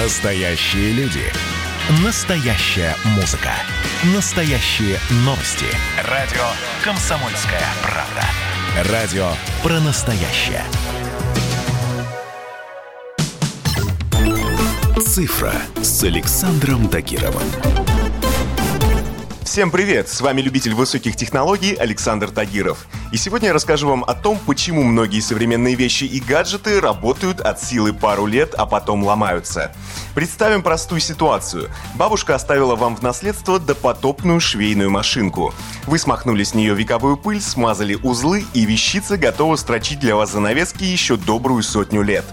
Настоящие люди. Настоящая музыка. Настоящие новости. Радио «Комсомольская правда». Радио про настоящее. «Цифра» с Александром Тагировым. Всем привет! С вами любитель высоких технологий Александр Тагиров. И сегодня я расскажу вам о том, почему многие современные вещи и гаджеты работают от силы пару лет, а потом ломаются. Представим простую ситуацию. Бабушка оставила вам в наследство допотопную швейную машинку. Вы смахнули с нее вековую пыль, смазали узлы, и вещица готова строчить для вас занавески еще добрую сотню лет.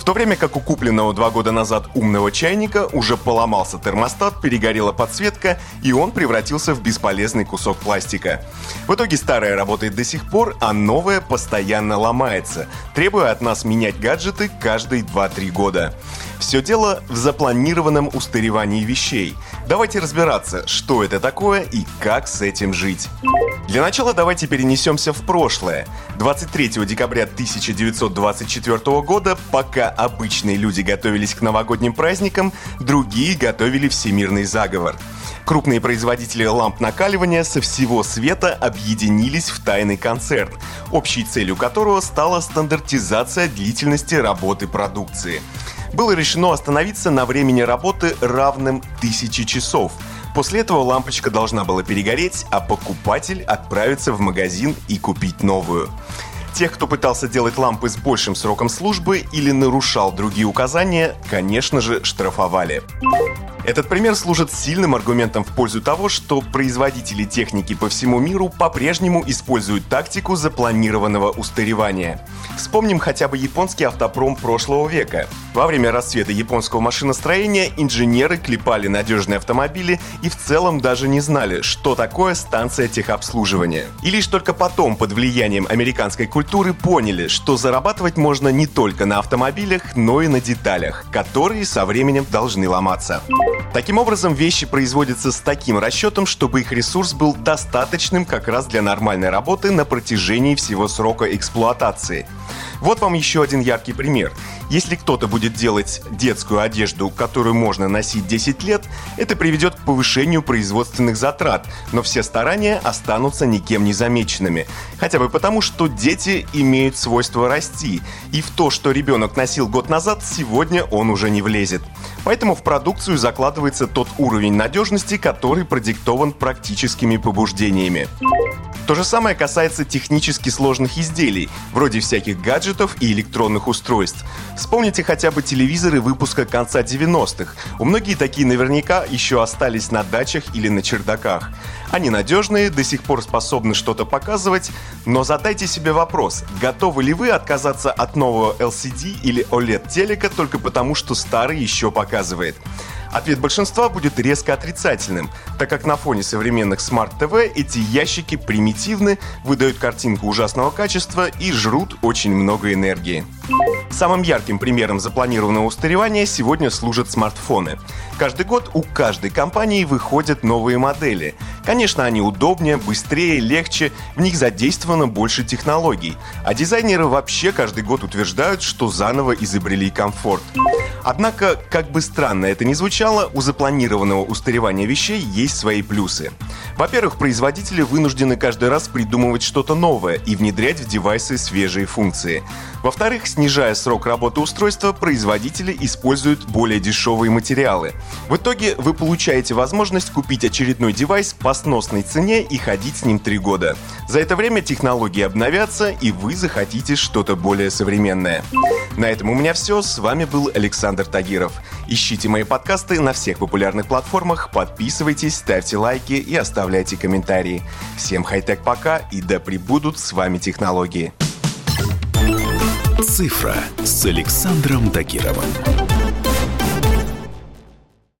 В то время как у купленного два года назад умного чайника уже поломался термостат, перегорела подсветка, и он превратился в бесполезный кусок пластика. В итоге старая работает до сих пор, а новая постоянно ломается, требуя от нас менять гаджеты каждые 2-3 года. Все дело в запланированном устаревании вещей. Давайте разбираться, что это такое и как с этим жить. Для начала давайте перенесемся в прошлое. 23 декабря 1924 года, пока обычные люди готовились к новогодним праздникам, другие готовили всемирный заговор. Крупные производители ламп накаливания со всего света объединились в тайный концерн, общей целью которого стала стандартизация длительности работы продукции – было решено остановиться на времени работы равным тысячи часов. После этого лампочка должна была перегореть, а покупатель отправиться в магазин и купить новую. Тех, кто пытался делать лампы с большим сроком службы или нарушал другие указания, конечно же, штрафовали. Этот пример служит сильным аргументом в пользу того, что производители техники по всему миру по-прежнему используют тактику запланированного устаревания. Вспомним хотя бы японский автопром прошлого века. Во время расцвета японского машиностроения инженеры клепали надежные автомобили и в целом даже не знали, что такое станция техобслуживания. И лишь только потом, под влиянием американской культуры, поняли, что зарабатывать можно не только на автомобилях, но и на деталях, которые со временем должны ломаться. Таким образом, вещи производятся с таким расчетом, чтобы их ресурс был достаточным как раз для нормальной работы на протяжении всего срока эксплуатации. Вот вам еще один яркий пример. Если кто-то будет делать детскую одежду, которую можно носить 10 лет, это приведет к повышению производственных затрат, но все старания останутся никем не замеченными. Хотя бы потому, что дети имеют свойство расти, и в то, что ребенок носил год назад, сегодня он уже не влезет. Поэтому в продукцию закладывается тот уровень надежности, который продиктован практическими побуждениями. То же самое касается технически сложных изделий, вроде всяких гаджетов и электронных устройств. Вспомните хотя бы телевизоры выпуска конца 90-х. У многих такие наверняка еще остались на дачах или на чердаках. Они надежные, до сих пор способны что-то показывать, но задайте себе вопрос, готовы ли вы отказаться от нового LCD или OLED телека только потому, что старый еще показывает? Ответ большинства будет резко отрицательным, так как на фоне современных смарт-ТВ эти ящики примитивны, выдают картинку ужасного качества и жрут очень много энергии. Самым ярким примером запланированного устаревания сегодня служат смартфоны. Каждый год у каждой компании выходят новые модели. Конечно, они удобнее, быстрее, легче, в них задействовано больше технологий. А дизайнеры вообще каждый год утверждают, что заново изобрели комфорт. Однако, как бы странно это ни звучало, у запланированного устаревания вещей есть свои плюсы. Во-первых, производители вынуждены каждый раз придумывать что-то новое и внедрять в девайсы свежие функции. Во-вторых, снижая срок работы устройства, производители используют более дешевые материалы. В итоге вы получаете возможность купить очередной девайс по сносной цене и ходить с ним три года. За это время технологии обновятся, и вы захотите что-то более современное. На этом у меня все. С вами был Александр Тагиров. Ищите мои подкасты на всех популярных платформах, подписывайтесь, ставьте лайки и оставляйте комментарии. Всем хай-тек пока и да пребудут с вами технологии. Цифра с Александром Тагировым.